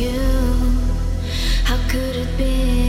you. How could it be?